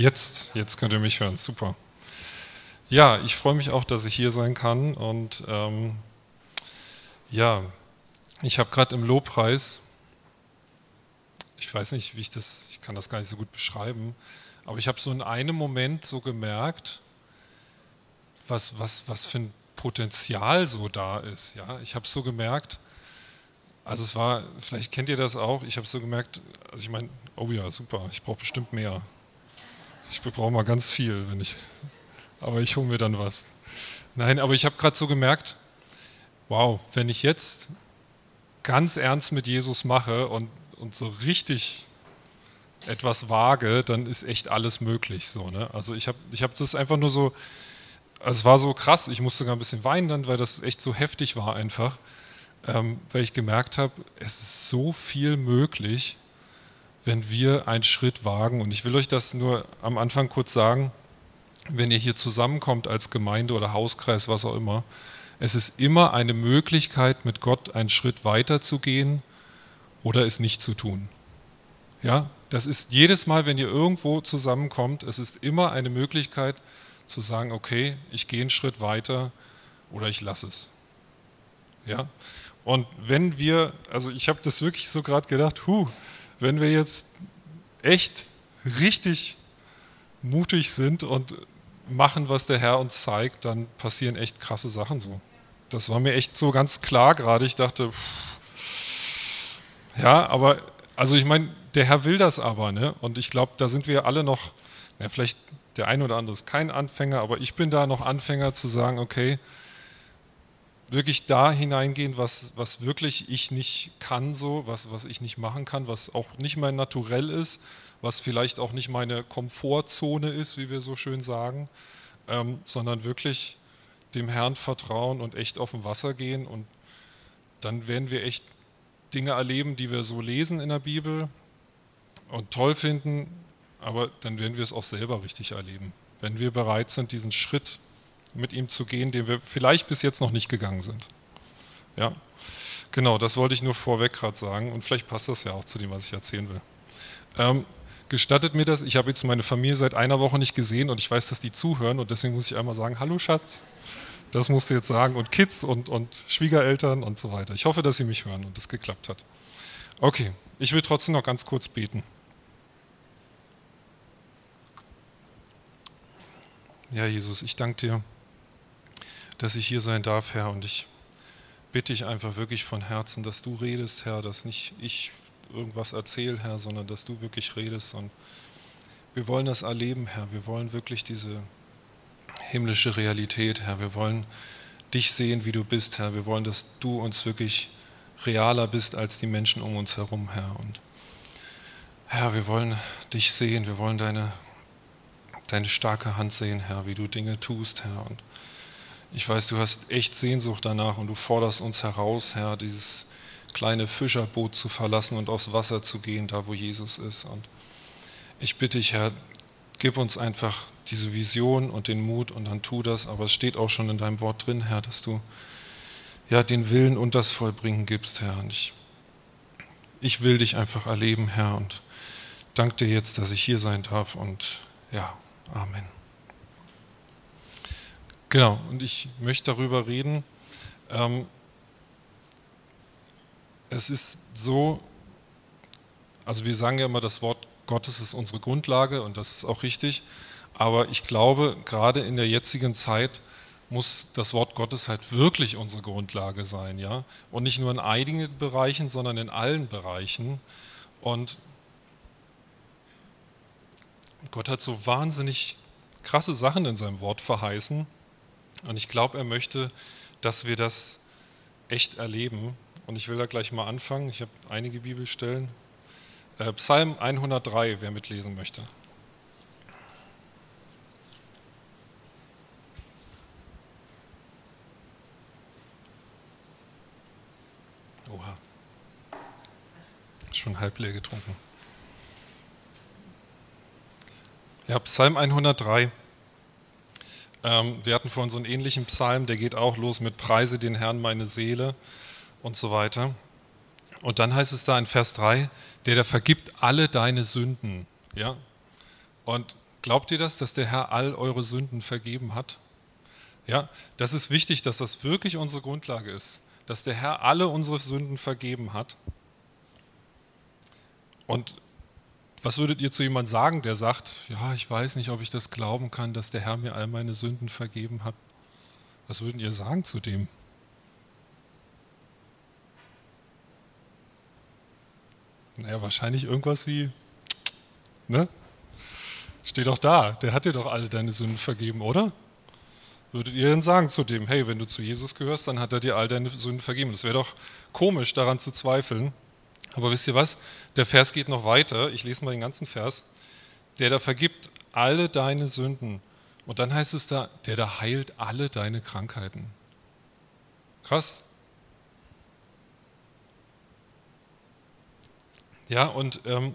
Jetzt, jetzt könnt ihr mich hören, super. Ja, ich freue mich auch, dass ich hier sein kann und ähm, ja, ich habe gerade im Lobpreis, ich weiß nicht, wie ich das, ich kann das gar nicht so gut beschreiben, aber ich habe so in einem Moment so gemerkt, was, was, was für ein Potenzial so da ist. Ja, ich habe so gemerkt, also es war, vielleicht kennt ihr das auch, ich habe so gemerkt, also ich meine, oh ja, super, ich brauche bestimmt mehr. Ich brauche mal ganz viel, wenn ich, aber ich hole mir dann was. Nein, aber ich habe gerade so gemerkt, wow, wenn ich jetzt ganz ernst mit Jesus mache und, und so richtig etwas wage, dann ist echt alles möglich. So, ne? Also ich habe ich hab das einfach nur so, also es war so krass, ich musste sogar ein bisschen weinen dann, weil das echt so heftig war einfach, ähm, weil ich gemerkt habe, es ist so viel möglich, wenn wir einen Schritt wagen. Und ich will euch das nur am Anfang kurz sagen, wenn ihr hier zusammenkommt als Gemeinde oder Hauskreis, was auch immer, es ist immer eine Möglichkeit, mit Gott einen Schritt weiter zu gehen oder es nicht zu tun. Ja, das ist jedes Mal, wenn ihr irgendwo zusammenkommt, es ist immer eine Möglichkeit zu sagen, okay, ich gehe einen Schritt weiter oder ich lasse es. Ja, und wenn wir, also ich habe das wirklich so gerade gedacht, huh, wenn wir jetzt echt richtig mutig sind und machen, was der Herr uns zeigt, dann passieren echt krasse Sachen so. Das war mir echt so ganz klar gerade. Ich dachte, pff, ja, aber, also ich meine, der Herr will das aber, ne? Und ich glaube, da sind wir alle noch, ja, vielleicht der eine oder andere ist kein Anfänger, aber ich bin da noch Anfänger zu sagen, okay, wirklich da hineingehen, was, was wirklich ich nicht kann, so, was, was ich nicht machen kann, was auch nicht mein Naturell ist, was vielleicht auch nicht meine Komfortzone ist, wie wir so schön sagen, ähm, sondern wirklich dem Herrn vertrauen und echt auf dem Wasser gehen. Und dann werden wir echt Dinge erleben, die wir so lesen in der Bibel und toll finden, aber dann werden wir es auch selber richtig erleben, wenn wir bereit sind, diesen Schritt mit ihm zu gehen, den wir vielleicht bis jetzt noch nicht gegangen sind. Ja, genau, das wollte ich nur vorweg gerade sagen und vielleicht passt das ja auch zu dem, was ich erzählen will. Ähm, gestattet mir das, ich habe jetzt meine Familie seit einer Woche nicht gesehen und ich weiß, dass die zuhören und deswegen muss ich einmal sagen, hallo Schatz. Das musst du jetzt sagen. Und Kids und, und Schwiegereltern und so weiter. Ich hoffe, dass Sie mich hören und das geklappt hat. Okay, ich will trotzdem noch ganz kurz beten. Ja, Jesus, ich danke dir, dass ich hier sein darf, Herr, und ich bitte dich einfach wirklich von Herzen, dass du redest, Herr, dass nicht ich irgendwas erzähle, Herr, sondern dass du wirklich redest. Und wir wollen das erleben, Herr. Wir wollen wirklich diese himmlische Realität, Herr. Wir wollen dich sehen, wie du bist, Herr. Wir wollen, dass du uns wirklich realer bist als die Menschen um uns herum, Herr. Und Herr, wir wollen dich sehen, wir wollen deine, deine starke Hand sehen, Herr, wie du Dinge tust, Herr. Und ich weiß, du hast echt Sehnsucht danach und du forderst uns heraus, Herr, dieses kleine Fischerboot zu verlassen und aufs Wasser zu gehen, da wo Jesus ist. Und ich bitte dich, Herr, gib uns einfach diese Vision und den Mut und dann tu das. Aber es steht auch schon in deinem Wort drin, Herr, dass du ja den Willen und das Vollbringen gibst, Herr. Und ich, ich will dich einfach erleben, Herr, und danke dir jetzt, dass ich hier sein darf. Und ja, Amen. Genau, und ich möchte darüber reden. Ähm, es ist so, also wir sagen ja immer, das Wort Gottes ist unsere Grundlage und das ist auch richtig. Aber ich glaube, gerade in der jetzigen Zeit muss das Wort Gottes halt wirklich unsere Grundlage sein, ja. Und nicht nur in einigen Bereichen, sondern in allen Bereichen. Und Gott hat so wahnsinnig krasse Sachen in seinem Wort verheißen. Und ich glaube, er möchte, dass wir das echt erleben. Und ich will da gleich mal anfangen. Ich habe einige Bibelstellen. Äh, Psalm 103, wer mitlesen möchte. Oha. Schon halb leer getrunken. Ja, Psalm 103. Ähm, wir hatten vorhin so einen ähnlichen Psalm, der geht auch los mit Preise den Herrn meine Seele und so weiter. Und dann heißt es da in Vers 3, der, der vergibt alle deine Sünden. Ja? Und Glaubt ihr das, dass der Herr all eure Sünden vergeben hat? Ja, das ist wichtig, dass das wirklich unsere Grundlage ist, dass der Herr alle unsere Sünden vergeben hat. Und was würdet ihr zu jemandem sagen, der sagt, ja, ich weiß nicht, ob ich das glauben kann, dass der Herr mir all meine Sünden vergeben hat? Was würdet ihr sagen zu dem? Naja, wahrscheinlich irgendwas wie, ne? Steht doch da, der hat dir doch alle deine Sünden vergeben, oder? Würdet ihr denn sagen zu dem, hey, wenn du zu Jesus gehörst, dann hat er dir all deine Sünden vergeben. Das wäre doch komisch, daran zu zweifeln. Aber wisst ihr was? Der Vers geht noch weiter. Ich lese mal den ganzen Vers. Der da vergibt alle deine Sünden. Und dann heißt es da, der da heilt alle deine Krankheiten. Krass. Ja, und ähm,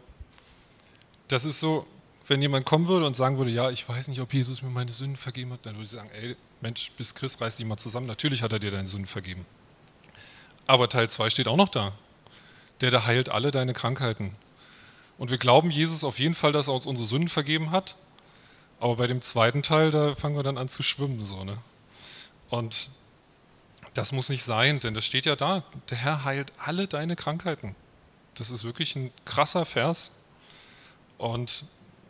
das ist so, wenn jemand kommen würde und sagen würde, ja, ich weiß nicht, ob Jesus mir meine Sünden vergeben hat, dann würde ich sagen, ey, Mensch, bis Christ reiß dich mal zusammen. Natürlich hat er dir deine Sünden vergeben. Aber Teil 2 steht auch noch da. Der, der heilt alle deine Krankheiten. Und wir glauben Jesus auf jeden Fall, dass er uns unsere Sünden vergeben hat. Aber bei dem zweiten Teil, da fangen wir dann an zu schwimmen. So, ne? Und das muss nicht sein, denn das steht ja da. Der Herr heilt alle deine Krankheiten. Das ist wirklich ein krasser Vers. Und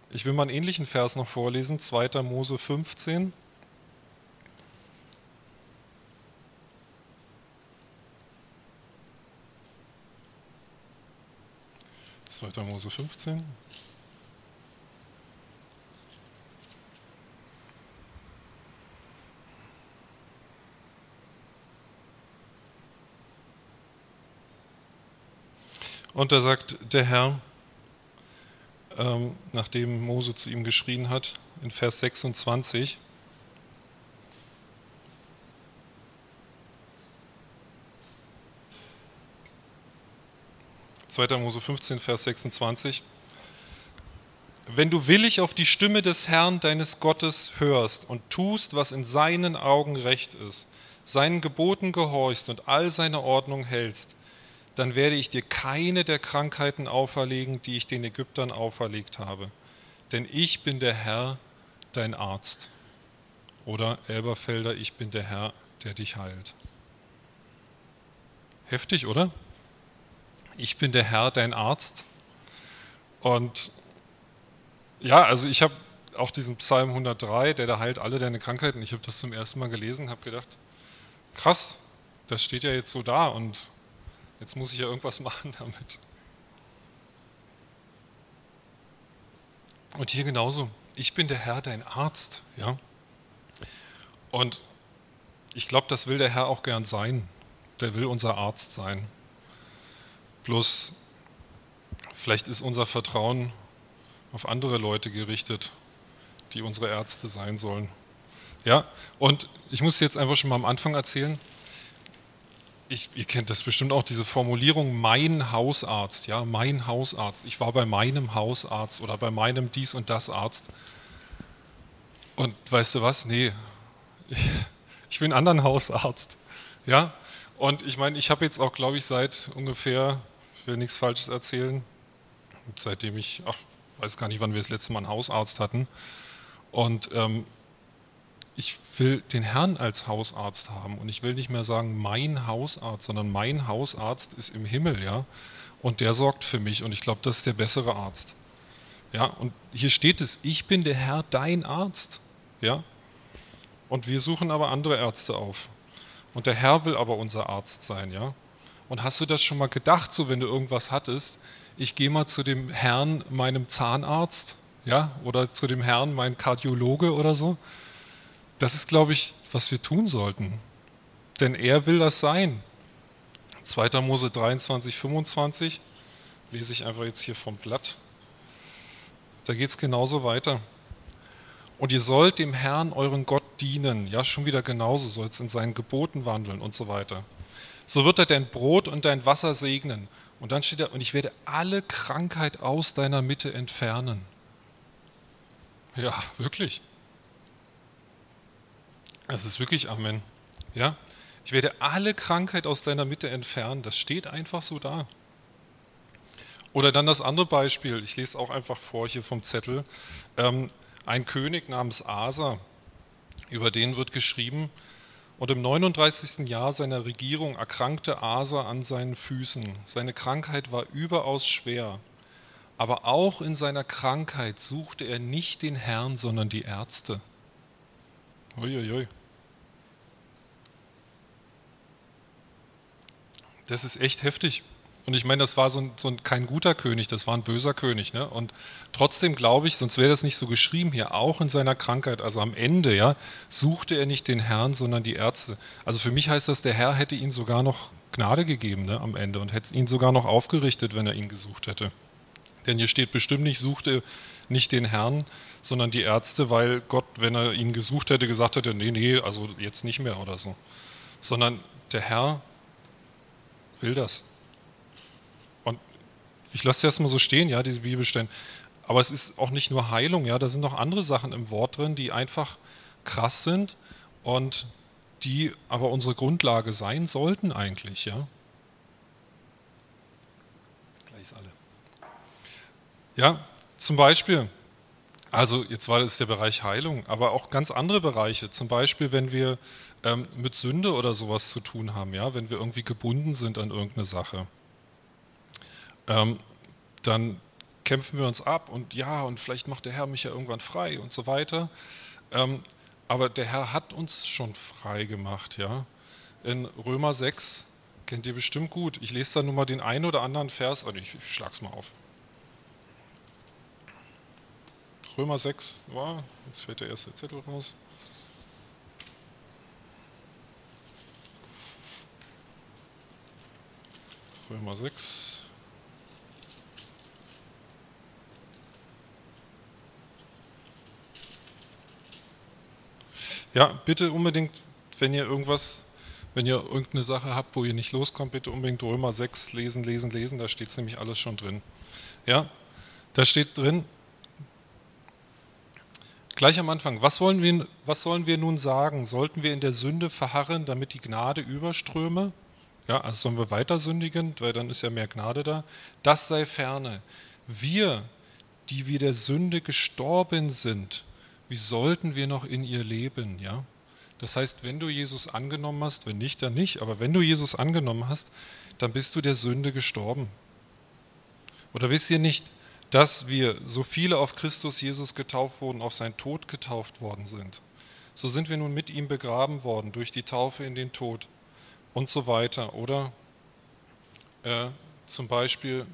ich will mal einen ähnlichen Vers noch vorlesen, 2. Mose 15. Zweiter Mose 15. Und da sagt der Herr, ähm, nachdem Mose zu ihm geschrien hat, in Vers 26, Zweiter Mose 15, Vers 26. Wenn du willig auf die Stimme des Herrn deines Gottes hörst und tust, was in seinen Augen recht ist, seinen Geboten gehorchst und all seine Ordnung hältst, dann werde ich dir keine der Krankheiten auferlegen, die ich den Ägyptern auferlegt habe. Denn ich bin der Herr, dein Arzt. Oder Elberfelder, ich bin der Herr, der dich heilt. Heftig, oder? Ich bin der Herr, dein Arzt. Und ja, also ich habe auch diesen Psalm 103, der da heilt alle deine Krankheiten. Ich habe das zum ersten Mal gelesen, habe gedacht, krass, das steht ja jetzt so da und Jetzt muss ich ja irgendwas machen damit. Und hier genauso. Ich bin der Herr, dein Arzt. Ja? Und ich glaube, das will der Herr auch gern sein. Der will unser Arzt sein. Bloß, vielleicht ist unser Vertrauen auf andere Leute gerichtet, die unsere Ärzte sein sollen. Ja, und ich muss jetzt einfach schon mal am Anfang erzählen, ich, ihr kennt das bestimmt auch, diese Formulierung mein Hausarzt, ja, mein Hausarzt. Ich war bei meinem Hausarzt oder bei meinem dies und das Arzt. Und weißt du was? Nee, ich, ich will einen anderen Hausarzt. Ja, und ich meine, ich habe jetzt auch, glaube ich, seit ungefähr, ich will nichts Falsches erzählen, seitdem ich, ach, weiß gar nicht, wann wir das letzte Mal einen Hausarzt hatten. Und ähm, ich will den Herrn als Hausarzt haben und ich will nicht mehr sagen mein Hausarzt, sondern mein Hausarzt ist im Himmel, ja, und der sorgt für mich und ich glaube, das ist der bessere Arzt. Ja, und hier steht es, ich bin der Herr, dein Arzt, ja. Und wir suchen aber andere Ärzte auf. Und der Herr will aber unser Arzt sein, ja. Und hast du das schon mal gedacht, so wenn du irgendwas hattest, ich gehe mal zu dem Herrn, meinem Zahnarzt, ja, oder zu dem Herrn, mein Kardiologe oder so? Das ist, glaube ich, was wir tun sollten. Denn er will das sein. 2. Mose 23, 25, lese ich einfach jetzt hier vom Blatt. Da geht es genauso weiter. Und ihr sollt dem Herrn, euren Gott, dienen. Ja, schon wieder genauso, sollt in seinen Geboten wandeln und so weiter. So wird er dein Brot und dein Wasser segnen. Und dann steht er, und ich werde alle Krankheit aus deiner Mitte entfernen. Ja, wirklich. Das ist wirklich Amen. Ja? Ich werde alle Krankheit aus deiner Mitte entfernen. Das steht einfach so da. Oder dann das andere Beispiel, ich lese auch einfach vor hier vom Zettel. Ähm, ein König namens Asa, über den wird geschrieben, und im 39. Jahr seiner Regierung erkrankte Asa an seinen Füßen. Seine Krankheit war überaus schwer. Aber auch in seiner Krankheit suchte er nicht den Herrn, sondern die Ärzte. Uiuiui. Das ist echt heftig. Und ich meine, das war so, ein, so ein, kein guter König, das war ein böser König. Ne? Und trotzdem glaube ich, sonst wäre das nicht so geschrieben hier, auch in seiner Krankheit, also am Ende, ja, suchte er nicht den Herrn, sondern die Ärzte. Also für mich heißt das, der Herr hätte ihm sogar noch Gnade gegeben ne, am Ende und hätte ihn sogar noch aufgerichtet, wenn er ihn gesucht hätte. Denn hier steht bestimmt nicht, suchte nicht den Herrn, sondern die Ärzte, weil Gott, wenn er ihn gesucht hätte, gesagt hätte, nee, nee, also jetzt nicht mehr oder so. Sondern der Herr will das. Ich lasse das mal so stehen, ja, diese Bibelstellen. Aber es ist auch nicht nur Heilung, ja, da sind noch andere Sachen im Wort drin, die einfach krass sind und die aber unsere Grundlage sein sollten eigentlich, ja. Gleich alle. Ja, zum Beispiel, also jetzt war das der Bereich Heilung, aber auch ganz andere Bereiche. Zum Beispiel, wenn wir ähm, mit Sünde oder sowas zu tun haben, ja, wenn wir irgendwie gebunden sind an irgendeine Sache ähm, dann kämpfen wir uns ab und ja, und vielleicht macht der Herr mich ja irgendwann frei und so weiter. Ähm, aber der Herr hat uns schon frei gemacht, ja. In Römer 6 kennt ihr bestimmt gut. Ich lese da nur mal den einen oder anderen Vers, und ich, ich schlag's mal auf. Römer 6, wow, jetzt fällt der erste Zettel raus. Römer 6. Ja, bitte unbedingt, wenn ihr irgendwas, wenn ihr irgendeine Sache habt, wo ihr nicht loskommt, bitte unbedingt Römer 6 lesen, lesen, lesen, da steht es nämlich alles schon drin. Ja, da steht drin, gleich am Anfang, was, wollen wir, was sollen wir nun sagen? Sollten wir in der Sünde verharren, damit die Gnade überströme? Ja, also sollen wir weiter sündigen, weil dann ist ja mehr Gnade da. Das sei ferne. Wir, die wir der Sünde gestorben sind, wie sollten wir noch in ihr leben? Ja? Das heißt, wenn du Jesus angenommen hast, wenn nicht, dann nicht, aber wenn du Jesus angenommen hast, dann bist du der Sünde gestorben. Oder wisst ihr nicht, dass wir, so viele auf Christus Jesus getauft wurden, auf seinen Tod getauft worden sind? So sind wir nun mit ihm begraben worden durch die Taufe in den Tod und so weiter. Oder äh, zum Beispiel,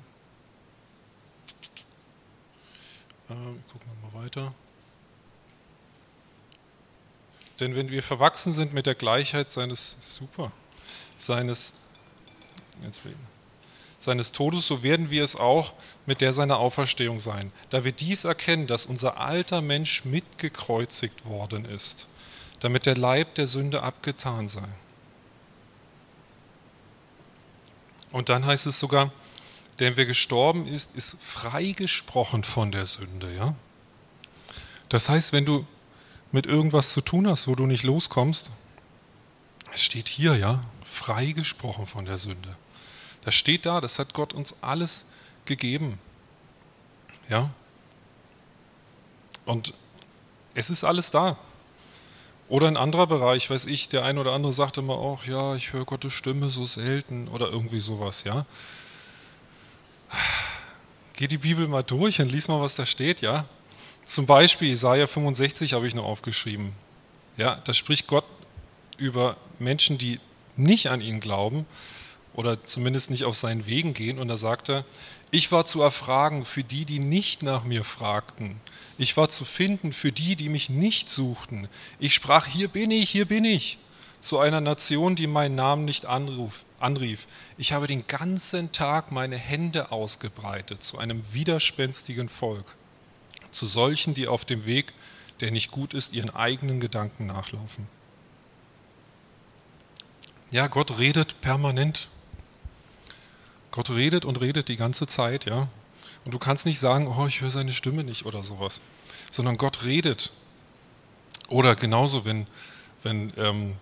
äh, gucken wir mal weiter. Denn wenn wir verwachsen sind mit der Gleichheit seines, super, seines, seines Todes, so werden wir es auch mit der seiner Auferstehung sein. Da wir dies erkennen, dass unser alter Mensch mitgekreuzigt worden ist, damit der Leib der Sünde abgetan sei. Und dann heißt es sogar, denn wer gestorben ist, ist freigesprochen von der Sünde. Ja? Das heißt, wenn du mit irgendwas zu tun hast, wo du nicht loskommst, es steht hier, ja, freigesprochen von der Sünde. Das steht da, das hat Gott uns alles gegeben. Ja? Und es ist alles da. Oder ein anderer Bereich, weiß ich, der ein oder andere sagt immer auch, ja, ich höre Gottes Stimme so selten oder irgendwie sowas, ja. Geh die Bibel mal durch und lies mal, was da steht, ja. Zum Beispiel Isaiah 65 habe ich noch aufgeschrieben. Ja, da spricht Gott über Menschen, die nicht an ihn glauben oder zumindest nicht auf seinen Wegen gehen. Und da sagt er, ich war zu erfragen für die, die nicht nach mir fragten. Ich war zu finden für die, die mich nicht suchten. Ich sprach, hier bin ich, hier bin ich, zu einer Nation, die meinen Namen nicht anruf, anrief. Ich habe den ganzen Tag meine Hände ausgebreitet zu einem widerspenstigen Volk zu solchen, die auf dem Weg, der nicht gut ist, ihren eigenen Gedanken nachlaufen. Ja, Gott redet permanent. Gott redet und redet die ganze Zeit, ja. Und du kannst nicht sagen, oh, ich höre seine Stimme nicht oder sowas, sondern Gott redet. Oder genauso, wenn, wenn, ähm,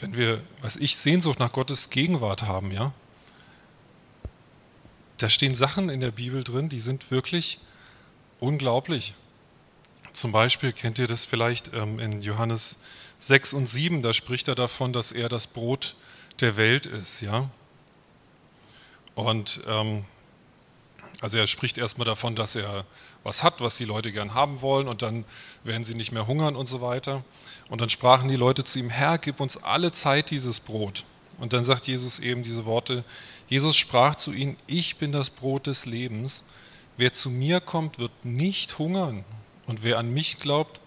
wenn wir, was ich, Sehnsucht nach Gottes Gegenwart haben, ja. Da stehen Sachen in der Bibel drin, die sind wirklich unglaublich. Zum Beispiel kennt ihr das vielleicht ähm, in Johannes 6 und 7, da spricht er davon, dass er das Brot der Welt ist, ja. Und ähm, also er spricht erstmal davon, dass er was hat, was die Leute gern haben wollen und dann werden sie nicht mehr hungern und so weiter. Und dann sprachen die Leute zu ihm, Herr, gib uns alle Zeit dieses Brot. Und dann sagt Jesus eben diese Worte, Jesus sprach zu ihnen, ich bin das Brot des Lebens. Wer zu mir kommt, wird nicht hungern. Und wer an mich glaubt,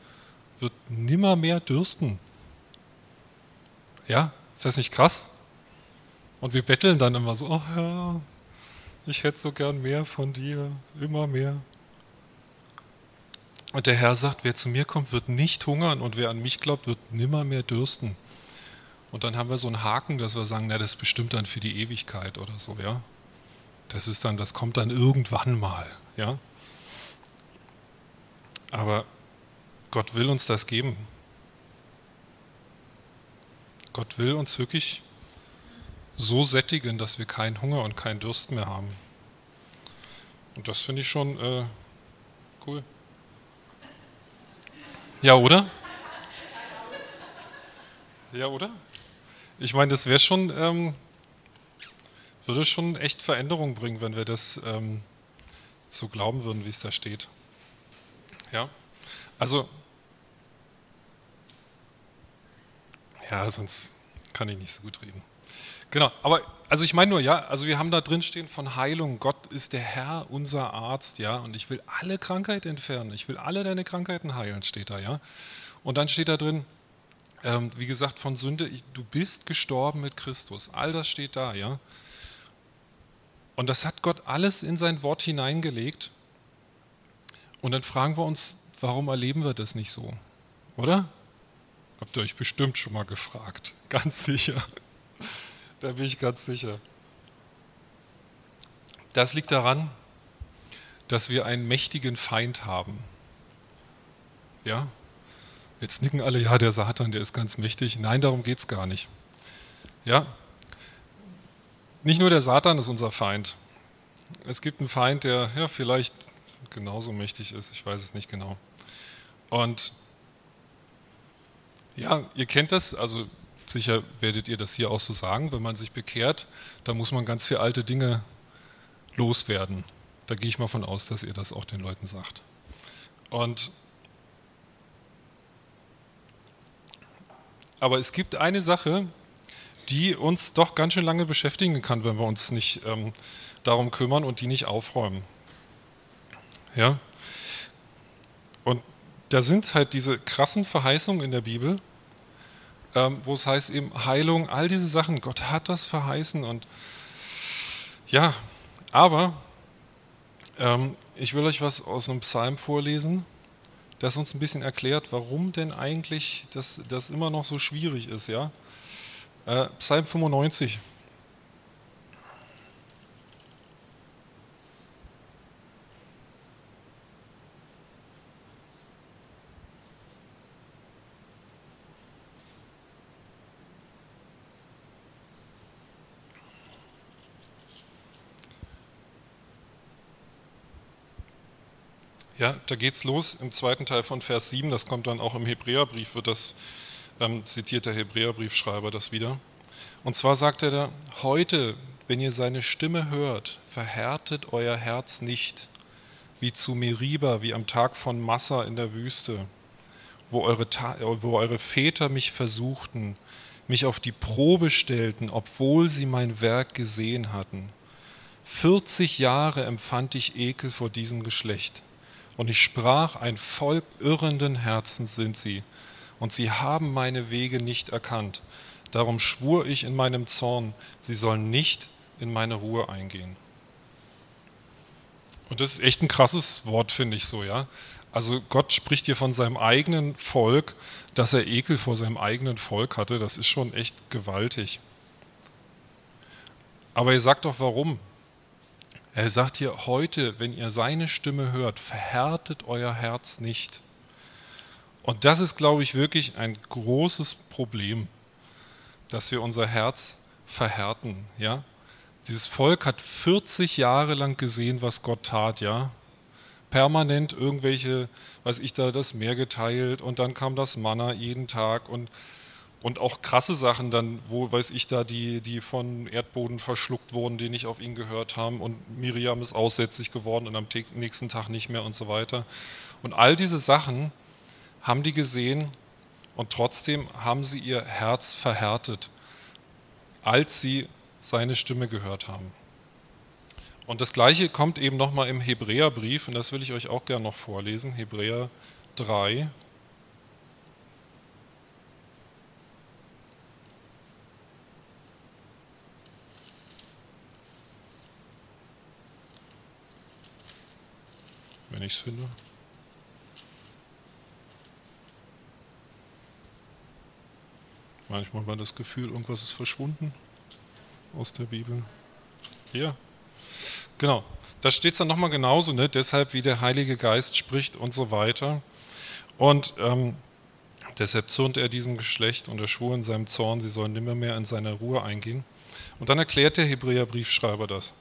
wird nimmer mehr dürsten. Ja, ist das nicht krass? Und wir betteln dann immer so, oh Herr, ich hätte so gern mehr von dir, immer mehr. Und der Herr sagt, wer zu mir kommt, wird nicht hungern und wer an mich glaubt, wird nimmer mehr dürsten. Und dann haben wir so einen Haken, dass wir sagen, na, das bestimmt dann für die Ewigkeit oder so, ja. Das ist dann, das kommt dann irgendwann mal, ja. Aber Gott will uns das geben. Gott will uns wirklich so sättigen, dass wir keinen Hunger und keinen Durst mehr haben. Und das finde ich schon äh, cool. Ja, oder? Ja, oder? Ich meine, das wäre schon, ähm, würde schon echt Veränderung bringen, wenn wir das ähm, so glauben würden, wie es da steht. Ja, also, ja, sonst kann ich nicht so gut reden. Genau, aber also ich meine nur, ja, also wir haben da drin stehen von Heilung. Gott ist der Herr, unser Arzt, ja, und ich will alle Krankheit entfernen. Ich will alle deine Krankheiten heilen, steht da, ja. Und dann steht da drin, ähm, wie gesagt, von Sünde, du bist gestorben mit Christus. All das steht da, ja. Und das hat Gott alles in sein Wort hineingelegt. Und dann fragen wir uns, warum erleben wir das nicht so? Oder? Habt ihr euch bestimmt schon mal gefragt. Ganz sicher. Da bin ich ganz sicher. Das liegt daran, dass wir einen mächtigen Feind haben. Ja? Jetzt nicken alle, ja, der Satan, der ist ganz mächtig. Nein, darum geht es gar nicht. Ja? Nicht nur der Satan ist unser Feind. Es gibt einen Feind, der ja, vielleicht genauso mächtig ist, ich weiß es nicht genau. Und ja, ihr kennt das, also Sicher werdet ihr das hier auch so sagen, wenn man sich bekehrt, da muss man ganz viele alte Dinge loswerden. Da gehe ich mal von aus, dass ihr das auch den Leuten sagt. Und aber es gibt eine Sache, die uns doch ganz schön lange beschäftigen kann, wenn wir uns nicht ähm, darum kümmern und die nicht aufräumen. Ja? Und da sind halt diese krassen Verheißungen in der Bibel, ähm, wo es heißt eben Heilung, all diese Sachen. Gott hat das verheißen und ja, aber ähm, ich will euch was aus einem Psalm vorlesen, das uns ein bisschen erklärt, warum denn eigentlich das, das immer noch so schwierig ist. Ja? Äh, Psalm 95. Ja, da geht's los im zweiten Teil von Vers 7, das kommt dann auch im Hebräerbrief, wird das ähm, zitiert der Hebräerbriefschreiber das wieder. Und zwar sagt er da, heute, wenn ihr seine Stimme hört, verhärtet euer Herz nicht, wie zu Meriba, wie am Tag von Massa in der Wüste, wo eure, wo eure Väter mich versuchten, mich auf die Probe stellten, obwohl sie mein Werk gesehen hatten. 40 Jahre empfand ich Ekel vor diesem Geschlecht. Und ich sprach, ein Volk irrenden Herzens sind sie, und sie haben meine Wege nicht erkannt. Darum schwur ich in meinem Zorn, sie sollen nicht in meine Ruhe eingehen. Und das ist echt ein krasses Wort, finde ich so, ja. Also Gott spricht hier von seinem eigenen Volk, dass er Ekel vor seinem eigenen Volk hatte. Das ist schon echt gewaltig. Aber ihr sagt doch warum. Er sagt hier heute, wenn ihr seine Stimme hört, verhärtet euer Herz nicht. Und das ist, glaube ich, wirklich ein großes Problem, dass wir unser Herz verhärten. Ja? Dieses Volk hat 40 Jahre lang gesehen, was Gott tat, ja, permanent irgendwelche, weiß ich da, das Meer geteilt und dann kam das Manna jeden Tag und, und auch krasse Sachen dann, wo, weiß ich da, die, die von Erdboden verschluckt wurden, die nicht auf ihn gehört haben und Miriam ist aussätzlich geworden und am nächsten Tag nicht mehr und so weiter. Und all diese Sachen haben die gesehen und trotzdem haben sie ihr Herz verhärtet, als sie seine Stimme gehört haben. Und das gleiche kommt eben nochmal im Hebräerbrief, und das will ich euch auch gerne noch vorlesen, Hebräer 3. Wenn ich es finde. Manchmal man das Gefühl, irgendwas ist verschwunden aus der Bibel. Hier. Genau. Da steht es dann nochmal genauso, ne? deshalb wie der Heilige Geist spricht und so weiter. Und ähm, deshalb zürnt er diesem Geschlecht und er schwur in seinem Zorn, sie sollen nimmer mehr in seine Ruhe eingehen. Und dann erklärt der Hebräerbriefschreiber das.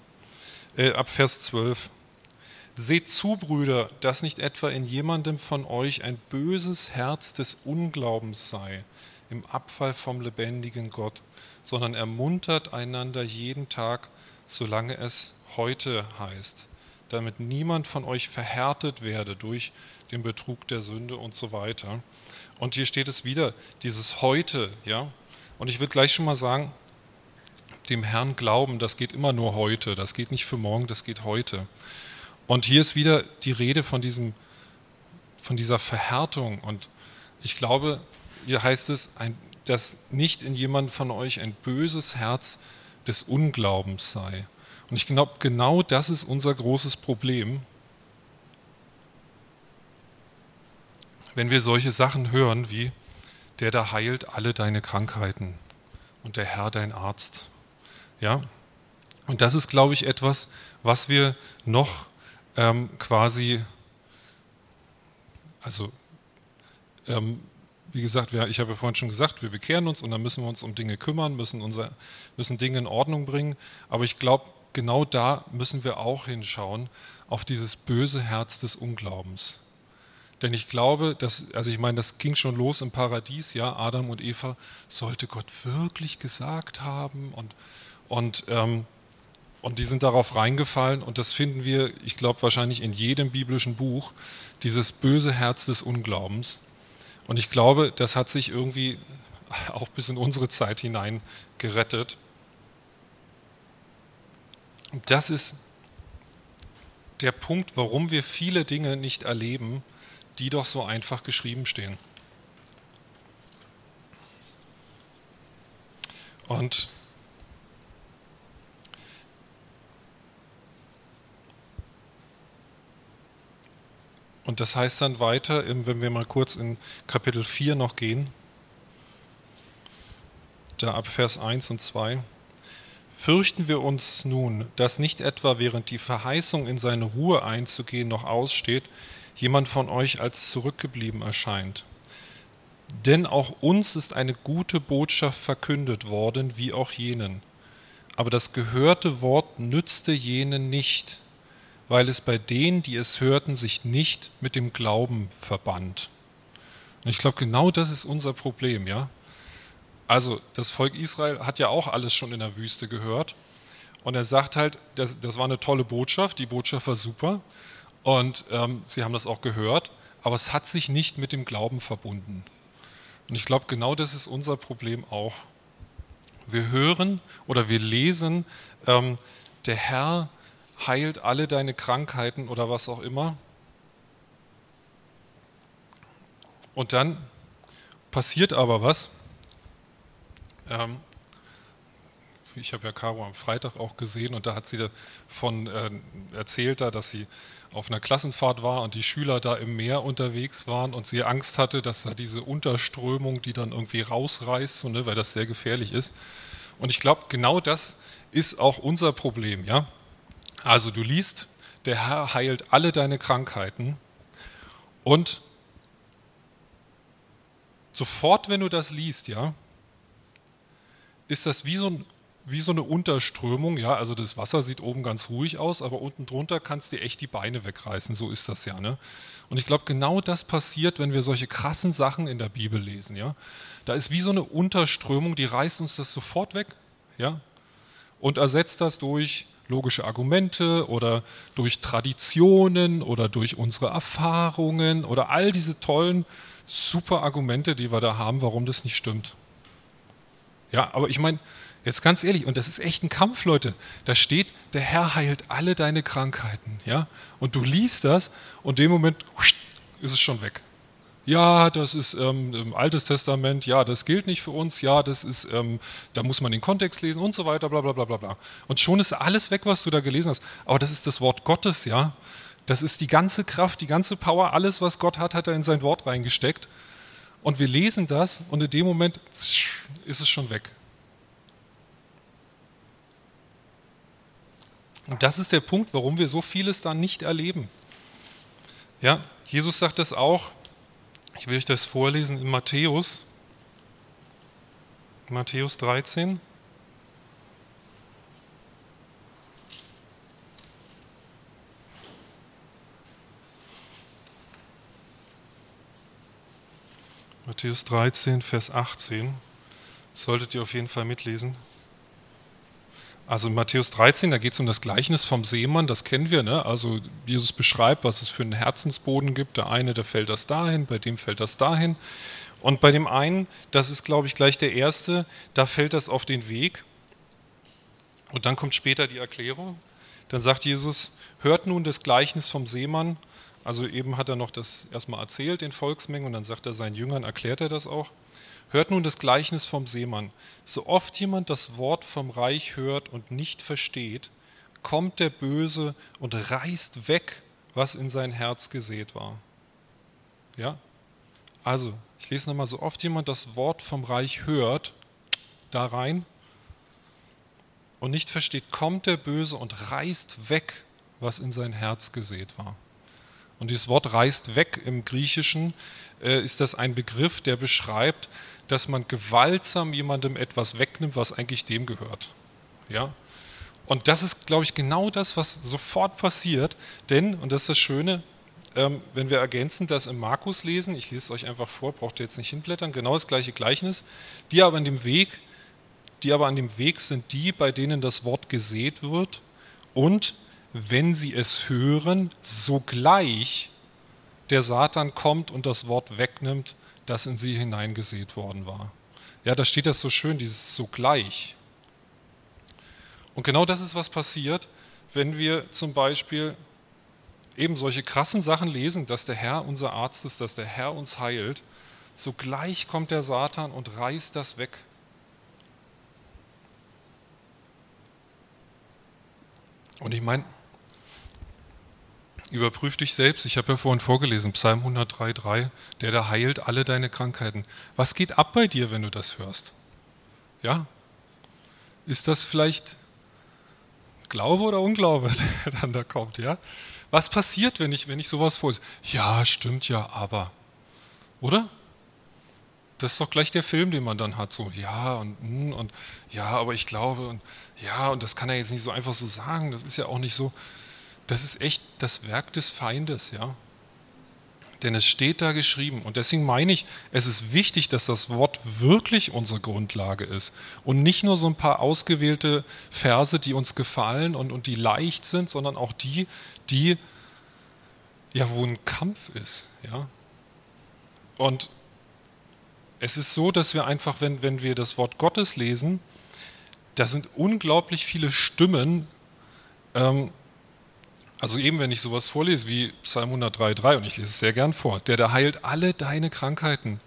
Äh, ab Vers 12. Seht zu, Brüder, dass nicht etwa in jemandem von euch ein böses Herz des Unglaubens sei, im Abfall vom lebendigen Gott, sondern ermuntert einander jeden Tag, solange es heute heißt, damit niemand von euch verhärtet werde durch den Betrug der Sünde und so weiter. Und hier steht es wieder, dieses heute, ja. Und ich will gleich schon mal sagen, dem Herrn glauben, das geht immer nur heute, das geht nicht für morgen, das geht heute. Und hier ist wieder die Rede von diesem, von dieser Verhärtung. Und ich glaube, hier heißt es, ein, dass nicht in jemand von euch ein böses Herz des Unglaubens sei. Und ich glaube, genau das ist unser großes Problem. Wenn wir solche Sachen hören wie, der da heilt alle deine Krankheiten und der Herr dein Arzt. Ja? Und das ist, glaube ich, etwas, was wir noch ähm, quasi, also ähm, wie gesagt, wir, ich habe ja vorhin schon gesagt, wir bekehren uns und dann müssen wir uns um Dinge kümmern, müssen, unser, müssen Dinge in Ordnung bringen. Aber ich glaube, genau da müssen wir auch hinschauen, auf dieses böse Herz des Unglaubens. Denn ich glaube, dass, also ich meine, das ging schon los im Paradies, ja, Adam und Eva, sollte Gott wirklich gesagt haben und, und, ähm, und die sind darauf reingefallen und das finden wir, ich glaube, wahrscheinlich in jedem biblischen Buch, dieses böse Herz des Unglaubens. Und ich glaube, das hat sich irgendwie auch bis in unsere Zeit hinein gerettet. Das ist der Punkt, warum wir viele Dinge nicht erleben, die doch so einfach geschrieben stehen. Und Und das heißt dann weiter, wenn wir mal kurz in Kapitel 4 noch gehen, da ab Vers 1 und 2. Fürchten wir uns nun, dass nicht etwa während die Verheißung in seine Ruhe einzugehen noch aussteht, jemand von euch als zurückgeblieben erscheint. Denn auch uns ist eine gute Botschaft verkündet worden, wie auch jenen. Aber das gehörte Wort nützte jenen nicht, weil es bei denen, die es hörten, sich nicht mit dem Glauben verband. Und ich glaube, genau das ist unser Problem, ja. Also das Volk Israel hat ja auch alles schon in der Wüste gehört. Und er sagt halt, das, das war eine tolle Botschaft, die Botschaft war super. Und ähm, sie haben das auch gehört, aber es hat sich nicht mit dem Glauben verbunden. Und ich glaube, genau das ist unser Problem auch. Wir hören oder wir lesen, ähm, der Herr heilt alle deine Krankheiten oder was auch immer. Und dann passiert aber was. Ähm, ich habe ja Caro am Freitag auch gesehen und da hat sie davon äh, erzählt, da, dass sie auf einer Klassenfahrt war und die Schüler da im Meer unterwegs waren und sie Angst hatte, dass da diese Unterströmung, die dann irgendwie rausreißt, so, ne, weil das sehr gefährlich ist. Und ich glaube, genau das ist auch unser Problem. Ja? Also du liest, der Herr heilt alle deine Krankheiten und sofort, wenn du das liest, ja, ist das wie so ein wie so eine Unterströmung, ja, also das Wasser sieht oben ganz ruhig aus, aber unten drunter kannst du echt die Beine wegreißen, so ist das ja, ne? Und ich glaube, genau das passiert, wenn wir solche krassen Sachen in der Bibel lesen, ja? Da ist wie so eine Unterströmung, die reißt uns das sofort weg, ja? Und ersetzt das durch logische Argumente oder durch Traditionen oder durch unsere Erfahrungen oder all diese tollen, super Argumente, die wir da haben, warum das nicht stimmt. Ja, aber ich meine, Jetzt ganz ehrlich, und das ist echt ein Kampf, Leute. Da steht, der Herr heilt alle deine Krankheiten. Ja? Und du liest das und in dem Moment ist es schon weg. Ja, das ist ähm, im Altes Testament, ja, das gilt nicht für uns, ja, das ist, ähm, da muss man den Kontext lesen und so weiter, bla bla bla bla bla. Und schon ist alles weg, was du da gelesen hast. Aber das ist das Wort Gottes, ja. Das ist die ganze Kraft, die ganze Power, alles, was Gott hat, hat er in sein Wort reingesteckt. Und wir lesen das und in dem Moment ist es schon weg. Und das ist der Punkt, warum wir so vieles dann nicht erleben. Ja, Jesus sagt das auch. Ich will euch das vorlesen in Matthäus. Matthäus 13. Matthäus 13, Vers 18. Das solltet ihr auf jeden Fall mitlesen. Also in Matthäus 13, da geht es um das Gleichnis vom Seemann, das kennen wir. Ne? Also Jesus beschreibt, was es für einen Herzensboden gibt. Der eine, der fällt das dahin, bei dem fällt das dahin. Und bei dem einen, das ist, glaube ich, gleich der erste, da fällt das auf den Weg. Und dann kommt später die Erklärung. Dann sagt Jesus, hört nun das Gleichnis vom Seemann. Also eben hat er noch das erstmal erzählt, den Volksmengen, und dann sagt er seinen Jüngern, erklärt er das auch. Hört nun das Gleichnis vom Seemann. So oft jemand das Wort vom Reich hört und nicht versteht, kommt der Böse und reißt weg, was in sein Herz gesät war. Ja? Also, ich lese nochmal, so oft jemand das Wort vom Reich hört, da rein und nicht versteht, kommt der Böse und reißt weg, was in sein Herz gesät war. Und dieses Wort reißt weg im Griechischen äh, ist das ein Begriff, der beschreibt, dass man gewaltsam jemandem etwas wegnimmt, was eigentlich dem gehört. Ja? Und das ist, glaube ich, genau das, was sofort passiert. Denn, und das ist das Schöne, ähm, wenn wir ergänzen das im Markus lesen, ich lese es euch einfach vor, braucht ihr jetzt nicht hinblättern, genau das gleiche Gleichnis, die aber an dem Weg, die aber an dem Weg sind die, bei denen das Wort gesät wird und wenn sie es hören, sogleich der Satan kommt und das Wort wegnimmt das in sie hineingesät worden war. Ja, da steht das so schön, dieses sogleich. Und genau das ist, was passiert, wenn wir zum Beispiel eben solche krassen Sachen lesen, dass der Herr unser Arzt ist, dass der Herr uns heilt. Sogleich kommt der Satan und reißt das weg. Und ich meine, Überprüf dich selbst. Ich habe ja vorhin vorgelesen, Psalm 103,3, der da heilt alle deine Krankheiten. Was geht ab bei dir, wenn du das hörst? Ja? Ist das vielleicht Glaube oder Unglaube, der dann da kommt? Ja? Was passiert, wenn ich, wenn ich sowas vorlese? Ja, stimmt ja, aber. Oder? Das ist doch gleich der Film, den man dann hat. So, ja und, hm, und ja, aber ich glaube und ja, und das kann er jetzt nicht so einfach so sagen. Das ist ja auch nicht so das ist echt das Werk des Feindes, ja. Denn es steht da geschrieben. Und deswegen meine ich, es ist wichtig, dass das Wort wirklich unsere Grundlage ist. Und nicht nur so ein paar ausgewählte Verse, die uns gefallen und, und die leicht sind, sondern auch die, die, ja, wo ein Kampf ist, ja. Und es ist so, dass wir einfach, wenn, wenn wir das Wort Gottes lesen, da sind unglaublich viele Stimmen, ähm, also eben, wenn ich sowas vorlese wie Psalm 103,3 und ich lese es sehr gern vor, der da heilt alle deine Krankheiten.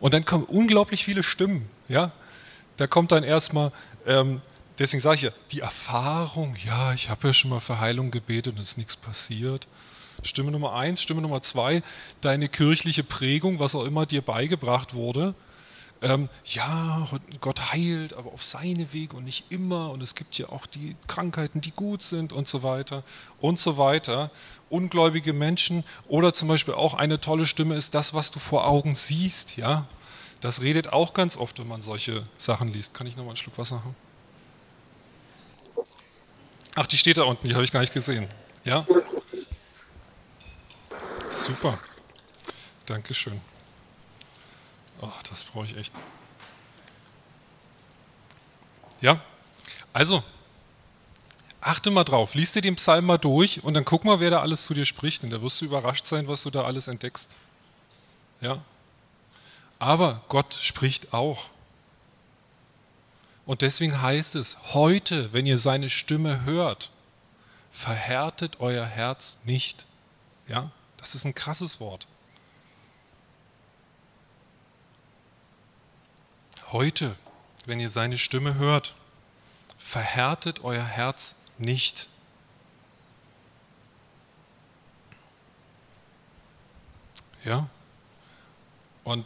Und dann kommen unglaublich viele Stimmen. Ja? Da kommt dann erstmal, ähm, deswegen sage ich ja, die Erfahrung, ja, ich habe ja schon mal für Heilung gebetet und es ist nichts passiert. Stimme Nummer eins, Stimme Nummer zwei, deine kirchliche Prägung, was auch immer dir beigebracht wurde ähm, ja, Gott heilt, aber auf seine Wege und nicht immer und es gibt ja auch die Krankheiten, die gut sind und so weiter und so weiter. Ungläubige Menschen oder zum Beispiel auch eine tolle Stimme ist das, was du vor Augen siehst, ja. Das redet auch ganz oft, wenn man solche Sachen liest. Kann ich noch mal einen Schluck Wasser haben? Ach, die steht da unten, die habe ich gar nicht gesehen. Ja? Super. Dankeschön. Oh, das brauche ich echt. Ja, also, achte mal drauf, liest dir den Psalm mal durch und dann guck mal, wer da alles zu dir spricht. Und da wirst du überrascht sein, was du da alles entdeckst. Ja. Aber Gott spricht auch. Und deswegen heißt es, heute, wenn ihr seine Stimme hört, verhärtet euer Herz nicht. Ja, das ist ein krasses Wort. Heute, wenn ihr seine Stimme hört, verhärtet euer Herz nicht. Ja? Und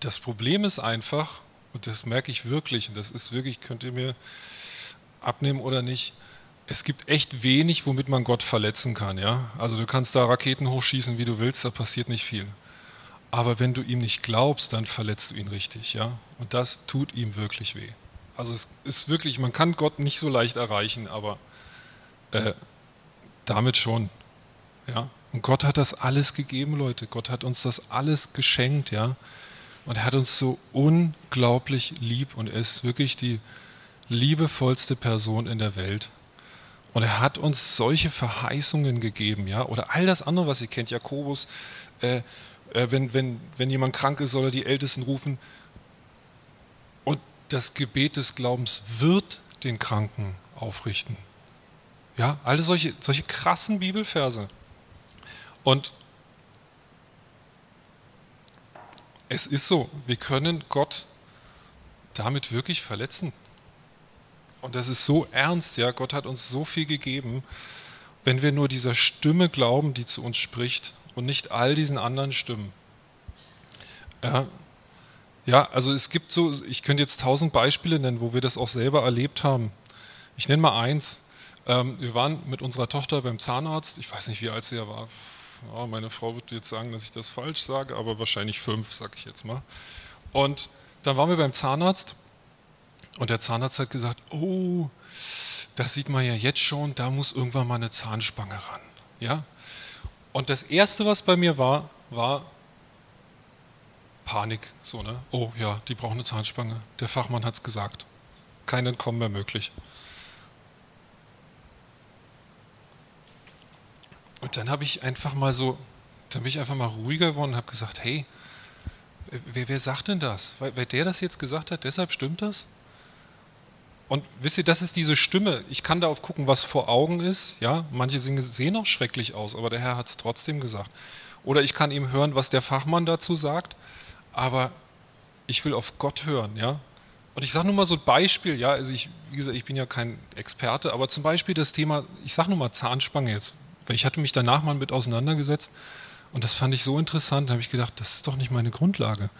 das Problem ist einfach, und das merke ich wirklich, und das ist wirklich, könnt ihr mir abnehmen oder nicht, es gibt echt wenig, womit man Gott verletzen kann. Ja? Also du kannst da Raketen hochschießen, wie du willst, da passiert nicht viel. Aber wenn du ihm nicht glaubst, dann verletzt du ihn richtig. Ja? Und das tut ihm wirklich weh. Also es ist wirklich, man kann Gott nicht so leicht erreichen, aber äh, damit schon. Ja? Und Gott hat das alles gegeben, Leute. Gott hat uns das alles geschenkt, ja. Und er hat uns so unglaublich lieb und er ist wirklich die liebevollste Person in der Welt. Und er hat uns solche Verheißungen gegeben, ja, oder all das andere, was ihr kennt, Jakobus, äh, äh, wenn, wenn, wenn jemand krank ist, soll er die Ältesten rufen. Und das Gebet des Glaubens wird den Kranken aufrichten. Ja, alle solche, solche krassen Bibelverse. Und Es ist so, wir können Gott damit wirklich verletzen. Und das ist so ernst, ja. Gott hat uns so viel gegeben, wenn wir nur dieser Stimme glauben, die zu uns spricht und nicht all diesen anderen Stimmen. Ja, ja also es gibt so, ich könnte jetzt tausend Beispiele nennen, wo wir das auch selber erlebt haben. Ich nenne mal eins. Ähm, wir waren mit unserer Tochter beim Zahnarzt, ich weiß nicht, wie alt sie ja war, ja, meine Frau wird jetzt sagen, dass ich das falsch sage, aber wahrscheinlich fünf, sage ich jetzt mal. Und dann waren wir beim Zahnarzt und der Zahnarzt hat gesagt, oh, das sieht man ja jetzt schon, da muss irgendwann mal eine Zahnspange ran. Ja? Und das Erste, was bei mir war, war Panik. So, ne? Oh ja, die brauchen eine Zahnspange. Der Fachmann hat es gesagt. Kein Entkommen mehr möglich. Und dann habe ich einfach mal so, dann bin ich einfach mal ruhiger geworden und habe gesagt, hey, wer, wer sagt denn das? Weil, weil der das jetzt gesagt hat, deshalb stimmt das? Und wisst ihr, das ist diese Stimme. Ich kann darauf gucken, was vor Augen ist. Ja, manche sehen auch schrecklich aus, aber der Herr hat es trotzdem gesagt. Oder ich kann ihm hören, was der Fachmann dazu sagt, aber ich will auf Gott hören. Ja, und ich sage nur mal so ein Beispiel. Ja, also ich, wie gesagt, ich bin ja kein Experte, aber zum Beispiel das Thema. Ich sage nur mal Zahnspange jetzt. Weil ich hatte mich danach mal mit auseinandergesetzt und das fand ich so interessant, da habe ich gedacht, das ist doch nicht meine Grundlage.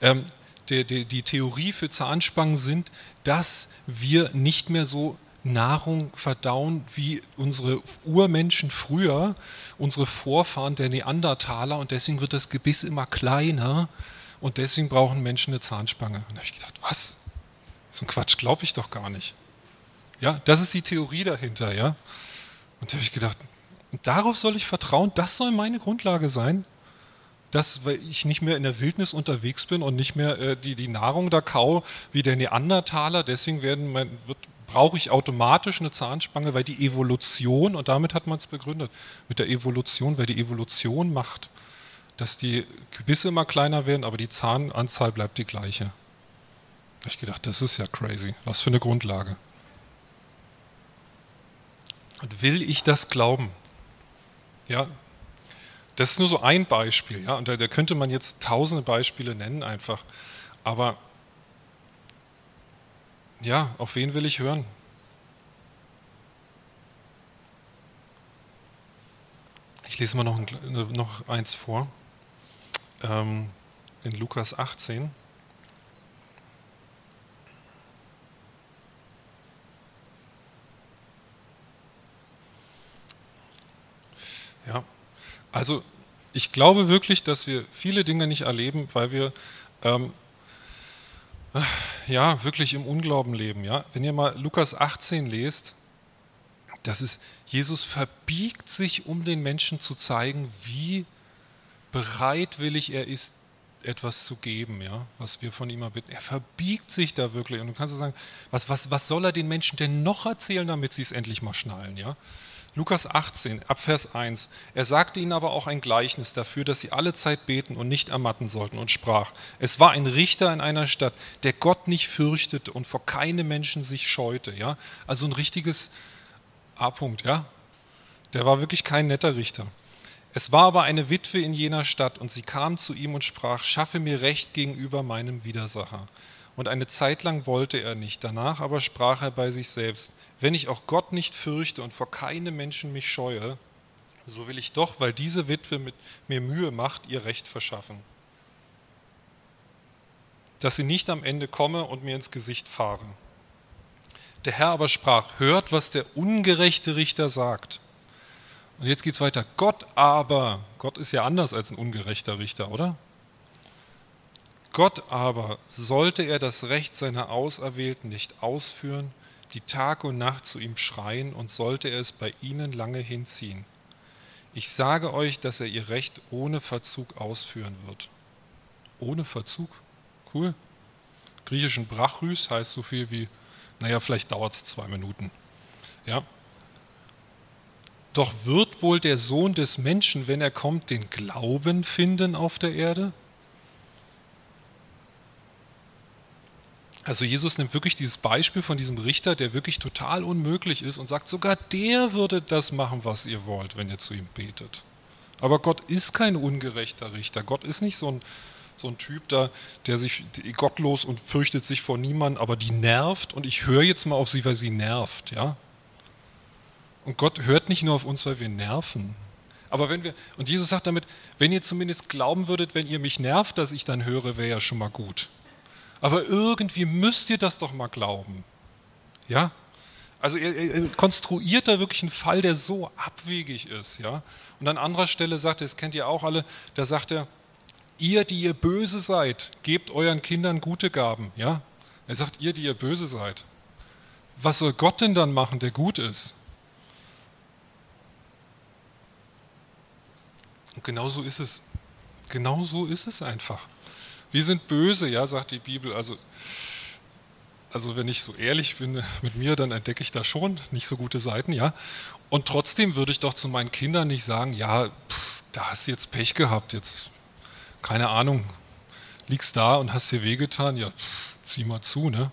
Ähm, die, die, die Theorie für Zahnspangen sind, dass wir nicht mehr so Nahrung verdauen wie unsere Urmenschen früher, unsere Vorfahren der Neandertaler und deswegen wird das Gebiss immer kleiner und deswegen brauchen Menschen eine Zahnspange. Und da habe ich gedacht, was? So ein Quatsch glaube ich doch gar nicht. Ja, das ist die Theorie dahinter, ja. Und da habe ich gedacht, darauf soll ich vertrauen, das soll meine Grundlage sein, dass weil ich nicht mehr in der Wildnis unterwegs bin und nicht mehr äh, die, die Nahrung da kau wie der Neandertaler, deswegen werden mein, wird, brauche ich automatisch eine Zahnspange, weil die Evolution, und damit hat man es begründet, mit der Evolution, weil die Evolution macht, dass die Gebisse immer kleiner werden, aber die Zahnanzahl bleibt die gleiche. Da habe ich gedacht, das ist ja crazy. Was für eine Grundlage. Und will ich das glauben? Ja, das ist nur so ein Beispiel, ja, und da, da könnte man jetzt tausende Beispiele nennen einfach. Aber ja, auf wen will ich hören? Ich lese mal noch, ein, noch eins vor. Ähm, in Lukas 18. Ja, also ich glaube wirklich, dass wir viele Dinge nicht erleben, weil wir ähm, ja wirklich im Unglauben leben. Ja, wenn ihr mal Lukas 18 lest, Das ist, Jesus verbiegt sich, um den Menschen zu zeigen, wie bereitwillig er ist, etwas zu geben, ja, was wir von ihm erbitten. Er verbiegt sich da wirklich. Und du kannst sagen, was, was, was soll er den Menschen denn noch erzählen, damit sie es endlich mal schnallen, ja? Lukas 18, Abvers 1. Er sagte ihnen aber auch ein Gleichnis dafür, dass sie alle Zeit beten und nicht ermatten sollten und sprach, es war ein Richter in einer Stadt, der Gott nicht fürchtete und vor keinem Menschen sich scheute, ja? Also ein richtiges A-Punkt, ja? Der war wirklich kein netter Richter. Es war aber eine Witwe in jener Stadt, und sie kam zu ihm und sprach, schaffe mir Recht gegenüber meinem Widersacher. Und eine Zeit lang wollte er nicht, danach aber sprach er bei sich selbst, wenn ich auch Gott nicht fürchte und vor keinem Menschen mich scheue, so will ich doch, weil diese Witwe mit mir Mühe macht, ihr Recht verschaffen. Dass sie nicht am Ende komme und mir ins Gesicht fahre. Der Herr aber sprach, hört, was der ungerechte Richter sagt. Und jetzt geht es weiter. Gott aber, Gott ist ja anders als ein ungerechter Richter, oder? Gott aber, sollte er das Recht seiner Auserwählten nicht ausführen, die Tag und Nacht zu ihm schreien und sollte er es bei ihnen lange hinziehen. Ich sage euch, dass er ihr Recht ohne Verzug ausführen wird. Ohne Verzug? Cool. Griechischen Brachrys heißt so viel wie, naja, vielleicht dauert es zwei Minuten. Ja, doch wird wohl der Sohn des Menschen, wenn er kommt, den Glauben finden auf der Erde? Also Jesus nimmt wirklich dieses Beispiel von diesem Richter, der wirklich total unmöglich ist und sagt, sogar der würde das machen, was ihr wollt, wenn ihr zu ihm betet. Aber Gott ist kein ungerechter Richter. Gott ist nicht so ein, so ein Typ da, der sich gottlos und fürchtet sich vor niemandem, aber die nervt und ich höre jetzt mal auf sie, weil sie nervt. Ja? Und Gott hört nicht nur auf uns, weil wir nerven. Aber wenn wir, und Jesus sagt damit, wenn ihr zumindest glauben würdet, wenn ihr mich nervt, dass ich dann höre, wäre ja schon mal gut. Aber irgendwie müsst ihr das doch mal glauben. Ja? Also er, er konstruiert da wirklich einen Fall, der so abwegig ist. Ja? Und an anderer Stelle sagt er, das kennt ihr auch alle, da sagt er, ihr, die ihr böse seid, gebt euren Kindern gute Gaben. Ja? Er sagt, ihr, die ihr böse seid. Was soll Gott denn dann machen, der gut ist? Und genau so ist es. Genau so ist es einfach. Wir sind böse, ja, sagt die Bibel. Also, also wenn ich so ehrlich bin mit mir, dann entdecke ich da schon nicht so gute Seiten, ja. Und trotzdem würde ich doch zu meinen Kindern nicht sagen, ja, pff, da hast du jetzt Pech gehabt, jetzt, keine Ahnung, liegst da und hast dir wehgetan, ja, pff, zieh mal zu, ne?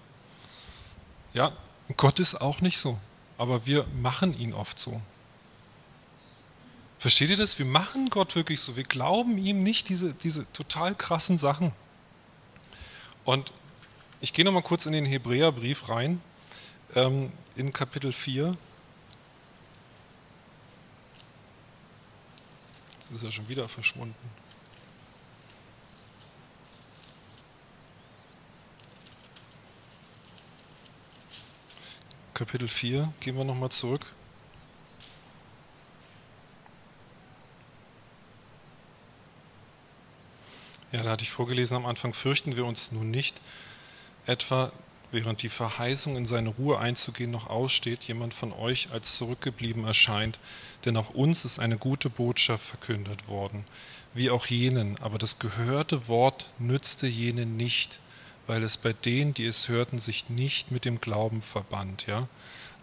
Ja, Gott ist auch nicht so, aber wir machen ihn oft so. Versteht ihr das? Wir machen Gott wirklich so. Wir glauben ihm nicht diese, diese total krassen Sachen. Und ich gehe nochmal kurz in den Hebräerbrief rein, ähm, in Kapitel 4. Jetzt ist er schon wieder verschwunden. Kapitel 4, gehen wir nochmal zurück. Ja, da hatte ich vorgelesen am Anfang, fürchten wir uns nun nicht, etwa während die Verheißung in seine Ruhe einzugehen noch aussteht, jemand von euch als zurückgeblieben erscheint, denn auch uns ist eine gute Botschaft verkündet worden, wie auch jenen, aber das gehörte Wort nützte jenen nicht, weil es bei denen, die es hörten, sich nicht mit dem Glauben verband. Ja?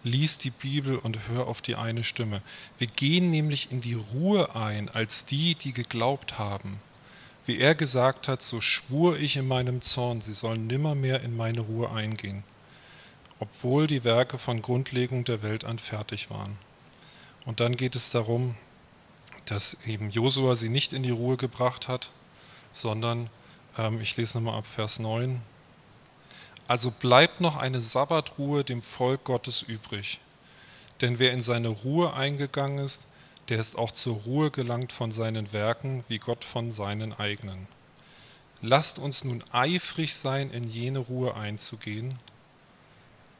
Lies die Bibel und hör auf die eine Stimme. Wir gehen nämlich in die Ruhe ein als die, die geglaubt haben. Wie er gesagt hat, so schwur ich in meinem Zorn, sie sollen nimmermehr in meine Ruhe eingehen, obwohl die Werke von Grundlegung der Welt an fertig waren. Und dann geht es darum, dass eben Josua sie nicht in die Ruhe gebracht hat, sondern, ähm, ich lese nochmal ab Vers 9, also bleibt noch eine Sabbatruhe dem Volk Gottes übrig. Denn wer in seine Ruhe eingegangen ist, der ist auch zur Ruhe gelangt von seinen Werken, wie Gott von seinen eigenen. Lasst uns nun eifrig sein, in jene Ruhe einzugehen,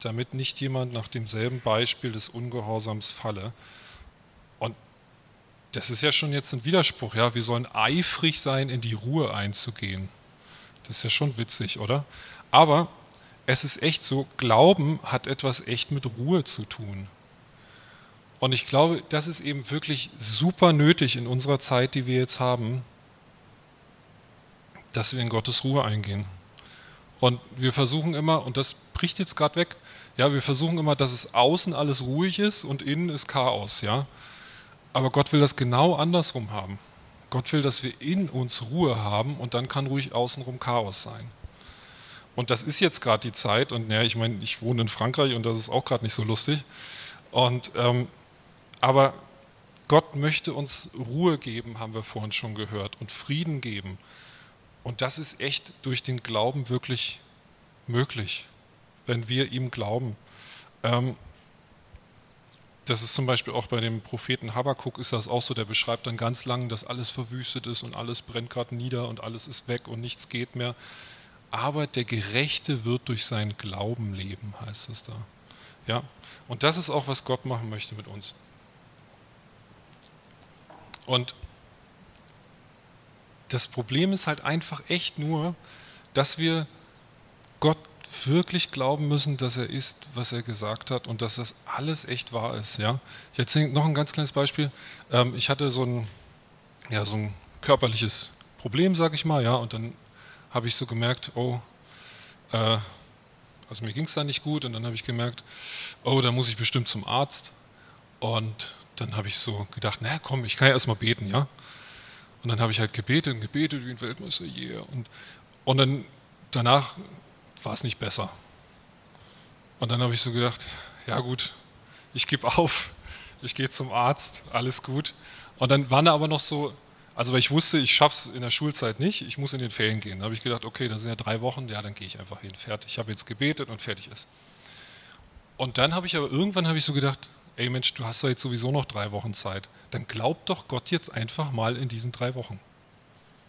damit nicht jemand nach demselben Beispiel des Ungehorsams falle. Und das ist ja schon jetzt ein Widerspruch, ja, wir sollen eifrig sein, in die Ruhe einzugehen. Das ist ja schon witzig, oder? Aber es ist echt so, Glauben hat etwas echt mit Ruhe zu tun. Und ich glaube, das ist eben wirklich super nötig in unserer Zeit, die wir jetzt haben, dass wir in Gottes Ruhe eingehen. Und wir versuchen immer, und das bricht jetzt gerade weg, ja, wir versuchen immer, dass es außen alles ruhig ist und innen ist Chaos, ja. Aber Gott will das genau andersrum haben. Gott will, dass wir in uns Ruhe haben und dann kann ruhig außenrum Chaos sein. Und das ist jetzt gerade die Zeit und ja, ich meine, ich wohne in Frankreich und das ist auch gerade nicht so lustig. Und ähm, aber Gott möchte uns Ruhe geben, haben wir vorhin schon gehört, und Frieden geben. Und das ist echt durch den Glauben wirklich möglich, wenn wir ihm glauben. Ähm, das ist zum Beispiel auch bei dem Propheten Habakkuk ist das auch so, der beschreibt dann ganz lang, dass alles verwüstet ist und alles brennt gerade nieder und alles ist weg und nichts geht mehr. Aber der Gerechte wird durch seinen Glauben leben, heißt es da. Ja, und das ist auch, was Gott machen möchte mit uns. Und das Problem ist halt einfach echt nur, dass wir Gott wirklich glauben müssen, dass er ist, was er gesagt hat und dass das alles echt wahr ist. Ja? Ich erzähle noch ein ganz kleines Beispiel. Ähm, ich hatte so ein, ja, so ein körperliches Problem, sag ich mal, ja, und dann habe ich so gemerkt, oh, äh, also mir ging es da nicht gut und dann habe ich gemerkt, oh, da muss ich bestimmt zum Arzt. Und dann habe ich so gedacht, na komm, ich kann ja erstmal beten, ja. Und dann habe ich halt gebetet und gebetet wie ein Weltmeister, yeah. Und, und dann danach war es nicht besser. Und dann habe ich so gedacht, ja gut, ich gebe auf, ich gehe zum Arzt, alles gut. Und dann waren da aber noch so, also weil ich wusste, ich schaffe es in der Schulzeit nicht, ich muss in den Ferien gehen. Da habe ich gedacht, okay, das sind ja drei Wochen, ja, dann gehe ich einfach hin, fertig. Ich habe jetzt gebetet und fertig ist. Und dann habe ich aber irgendwann habe ich so gedacht, ey Mensch, du hast ja jetzt sowieso noch drei Wochen Zeit. Dann glaub doch Gott jetzt einfach mal in diesen drei Wochen.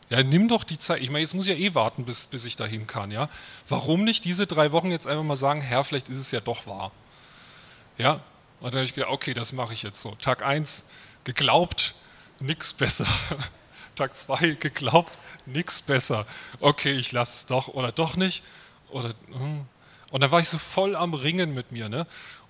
Ja, nimm doch die Zeit. Ich meine, jetzt muss ich ja eh warten, bis, bis ich dahin kann. Ja? Warum nicht diese drei Wochen jetzt einfach mal sagen, Herr, vielleicht ist es ja doch wahr. Ja? Und dann habe ich gedacht, okay, das mache ich jetzt so. Tag 1 geglaubt, nichts besser. Tag 2 geglaubt, nichts besser. Okay, ich lasse es doch oder doch nicht. Oder, hm. und dann war ich so voll am Ringen mit mir. Ne?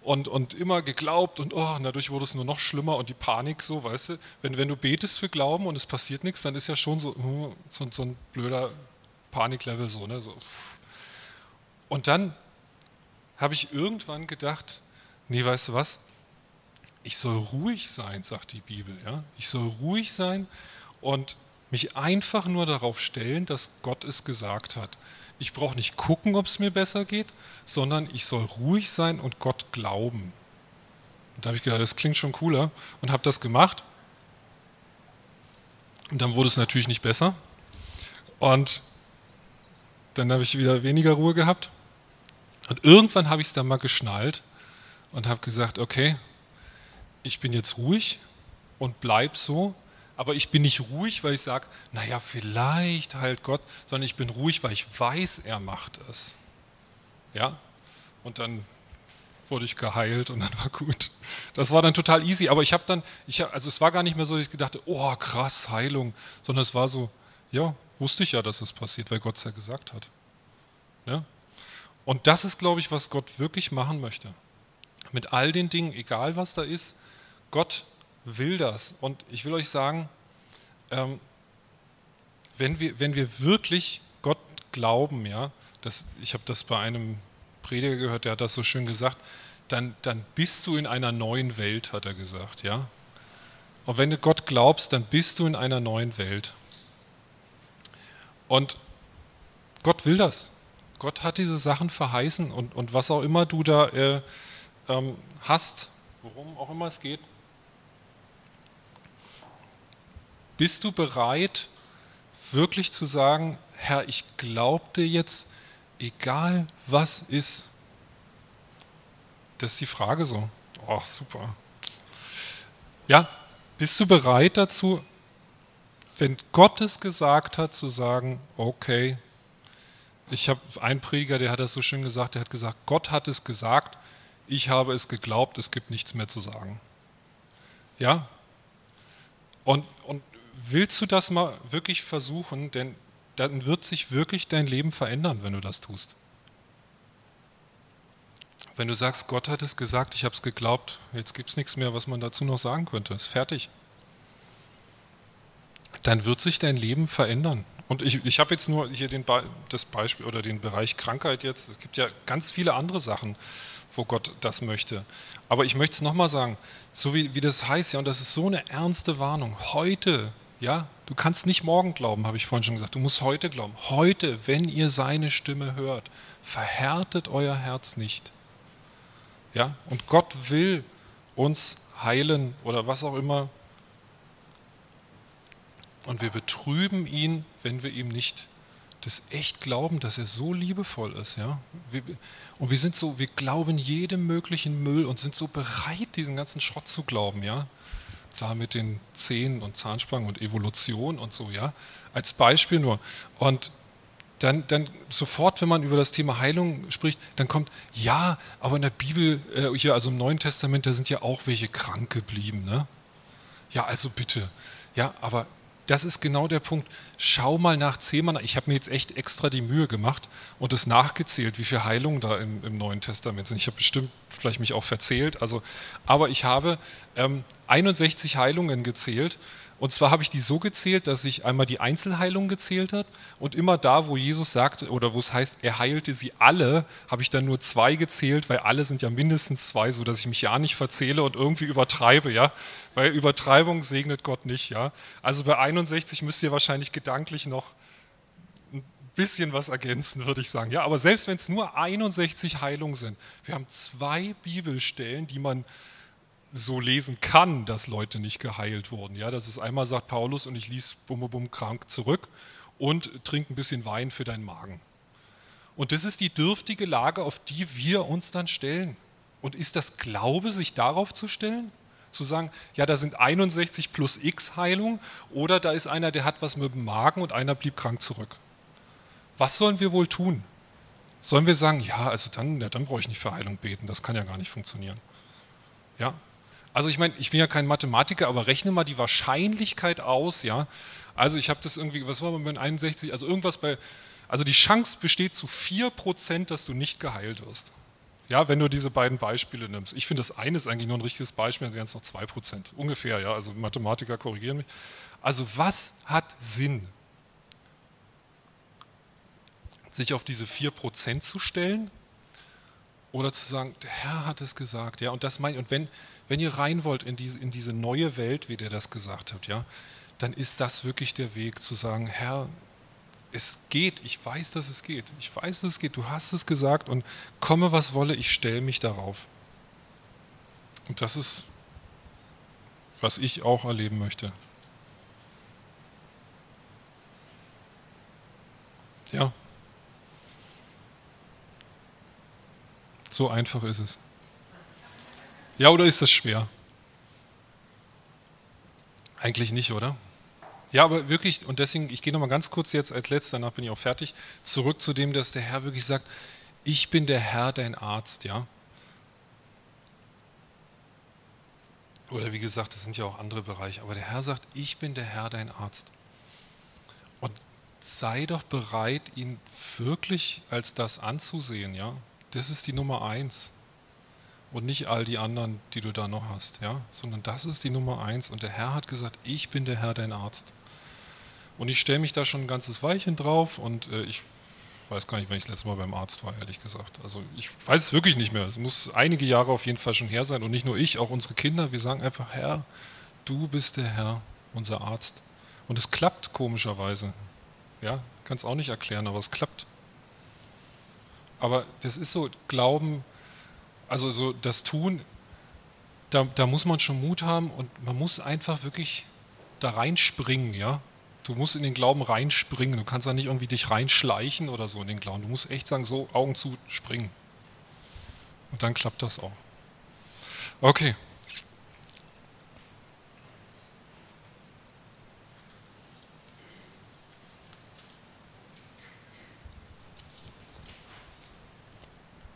Und, und immer geglaubt und, oh, dadurch wurde es nur noch schlimmer und die Panik so, weißt du, wenn, wenn du betest für Glauben und es passiert nichts, dann ist ja schon so, hm, so, so ein blöder Paniklevel so, ne, so. Und dann habe ich irgendwann gedacht, nee, weißt du was, ich soll ruhig sein, sagt die Bibel, ja, ich soll ruhig sein und mich einfach nur darauf stellen, dass Gott es gesagt hat ich brauche nicht gucken, ob es mir besser geht, sondern ich soll ruhig sein und Gott glauben. Und da habe ich gedacht, das klingt schon cooler und habe das gemacht. Und dann wurde es natürlich nicht besser. Und dann habe ich wieder weniger Ruhe gehabt. Und irgendwann habe ich es dann mal geschnallt und habe gesagt, okay, ich bin jetzt ruhig und bleib so aber ich bin nicht ruhig, weil ich sage, naja, vielleicht heilt Gott, sondern ich bin ruhig, weil ich weiß, er macht es. Ja? Und dann wurde ich geheilt und dann war gut. Das war dann total easy, aber ich habe dann, ich, also es war gar nicht mehr so, dass ich gedacht oh krass, Heilung, sondern es war so, ja, wusste ich ja, dass es passiert, weil Gott es ja gesagt hat. Ja? Und das ist, glaube ich, was Gott wirklich machen möchte. Mit all den Dingen, egal was da ist, Gott will das. Und ich will euch sagen, ähm, wenn, wir, wenn wir wirklich Gott glauben, ja, das, ich habe das bei einem Prediger gehört, der hat das so schön gesagt, dann, dann bist du in einer neuen Welt, hat er gesagt, ja. Und wenn du Gott glaubst, dann bist du in einer neuen Welt. Und Gott will das. Gott hat diese Sachen verheißen und, und was auch immer du da äh, ähm, hast, worum auch immer es geht, Bist du bereit, wirklich zu sagen, Herr, ich glaube dir jetzt, egal was ist? Das ist die Frage so. Oh, super. Ja, bist du bereit dazu, wenn Gott es gesagt hat, zu sagen, okay, ich habe einen Prediger, der hat das so schön gesagt, der hat gesagt, Gott hat es gesagt, ich habe es geglaubt, es gibt nichts mehr zu sagen. Ja? Und, und willst du das mal wirklich versuchen? Denn dann wird sich wirklich dein Leben verändern, wenn du das tust. Wenn du sagst, Gott hat es gesagt, ich habe es geglaubt, jetzt gibt es nichts mehr, was man dazu noch sagen könnte, ist fertig. Dann wird sich dein Leben verändern. Und ich, ich habe jetzt nur hier den das Beispiel oder den Bereich Krankheit jetzt. Es gibt ja ganz viele andere Sachen, wo Gott das möchte. Aber ich möchte es nochmal sagen, so wie, wie das heißt, ja, und das ist so eine ernste Warnung. Heute, ja, du kannst nicht morgen glauben, habe ich vorhin schon gesagt. Du musst heute glauben. Heute, wenn ihr seine Stimme hört, verhärtet euer Herz nicht. Ja? Und Gott will uns heilen oder was auch immer. Und wir betrüben ihn, wenn wir ihm nicht das echt glauben, dass er so liebevoll ist. Ja? und wir sind so, wir glauben jedem möglichen Müll und sind so bereit, diesen ganzen Schrott zu glauben. Ja? Da mit den Zähnen und Zahnspangen und Evolution und so. ja, Als Beispiel nur. Und dann, dann sofort, wenn man über das Thema Heilung spricht, dann kommt, ja, aber in der Bibel, äh, hier also im Neuen Testament, da sind ja auch welche krank geblieben. Ne? Ja, also bitte. Ja, aber das ist genau der Punkt. Schau mal nach zehnmal. Ich habe mir jetzt echt extra die Mühe gemacht und es nachgezählt, wie viele Heilungen da im, im Neuen Testament sind. Ich habe bestimmt vielleicht mich auch verzählt. Also, aber ich habe ähm, 61 Heilungen gezählt und zwar habe ich die so gezählt, dass ich einmal die Einzelheilung gezählt hat und immer da, wo Jesus sagt oder wo es heißt, er heilte sie alle, habe ich dann nur zwei gezählt, weil alle sind ja mindestens zwei, so dass ich mich ja nicht verzähle und irgendwie übertreibe, ja, weil Übertreibung segnet Gott nicht, ja. Also bei 61 müsst ihr wahrscheinlich gedanklich noch ein bisschen was ergänzen, würde ich sagen, ja. Aber selbst wenn es nur 61 Heilungen sind, wir haben zwei Bibelstellen, die man so lesen kann, dass Leute nicht geheilt wurden. Ja, das ist einmal sagt Paulus und ich ließ bum bum krank zurück und trink ein bisschen Wein für deinen Magen. Und das ist die dürftige Lage, auf die wir uns dann stellen. Und ist das Glaube, sich darauf zu stellen? Zu sagen, ja, da sind 61 plus X Heilung oder da ist einer, der hat was mit dem Magen und einer blieb krank zurück. Was sollen wir wohl tun? Sollen wir sagen, ja, also dann, ja, dann brauche ich nicht für Heilung beten, das kann ja gar nicht funktionieren. Ja, also ich meine, ich bin ja kein Mathematiker, aber rechne mal die Wahrscheinlichkeit aus, ja. Also ich habe das irgendwie, was war bei 61, also irgendwas bei, also die Chance besteht zu 4%, dass du nicht geheilt wirst. Ja, wenn du diese beiden Beispiele nimmst. Ich finde, das eine ist eigentlich nur ein richtiges Beispiel, dann wären es noch 2%. Ungefähr, ja. Also Mathematiker korrigieren mich. Also was hat Sinn? Sich auf diese 4% zu stellen oder zu sagen, der Herr hat es gesagt, ja, und das mein, und wenn, wenn ihr rein wollt in diese, in diese neue Welt, wie der das gesagt hat, ja, dann ist das wirklich der Weg zu sagen, Herr, es geht, ich weiß, dass es geht, ich weiß, dass es geht, du hast es gesagt und komme, was wolle, ich stelle mich darauf. Und das ist, was ich auch erleben möchte. Ja. So einfach ist es. Ja, oder ist das schwer? Eigentlich nicht, oder? Ja, aber wirklich, und deswegen, ich gehe nochmal ganz kurz jetzt als letzter, danach bin ich auch fertig, zurück zu dem, dass der Herr wirklich sagt, ich bin der Herr, dein Arzt, ja? Oder wie gesagt, das sind ja auch andere Bereiche, aber der Herr sagt, ich bin der Herr, dein Arzt. Und sei doch bereit, ihn wirklich als das anzusehen, ja? das ist die Nummer eins. Und nicht all die anderen, die du da noch hast, ja, sondern das ist die Nummer eins. Und der Herr hat gesagt, ich bin der Herr, dein Arzt. Und ich stelle mich da schon ein ganzes Weilchen drauf und äh, ich weiß gar nicht, wenn ich das letzte Mal beim Arzt war, ehrlich gesagt. Also ich weiß es wirklich nicht mehr. Es muss einige Jahre auf jeden Fall schon her sein und nicht nur ich, auch unsere Kinder. Wir sagen einfach, Herr, du bist der Herr, unser Arzt. Und es klappt komischerweise. Ja, kann es auch nicht erklären, aber es klappt. Aber das ist so, Glauben, also so das Tun, da, da muss man schon Mut haben und man muss einfach wirklich da reinspringen, ja. Du musst in den Glauben reinspringen. Du kannst da nicht irgendwie dich reinschleichen oder so in den Glauben. Du musst echt sagen, so Augen zu, springen. Und dann klappt das auch. Okay.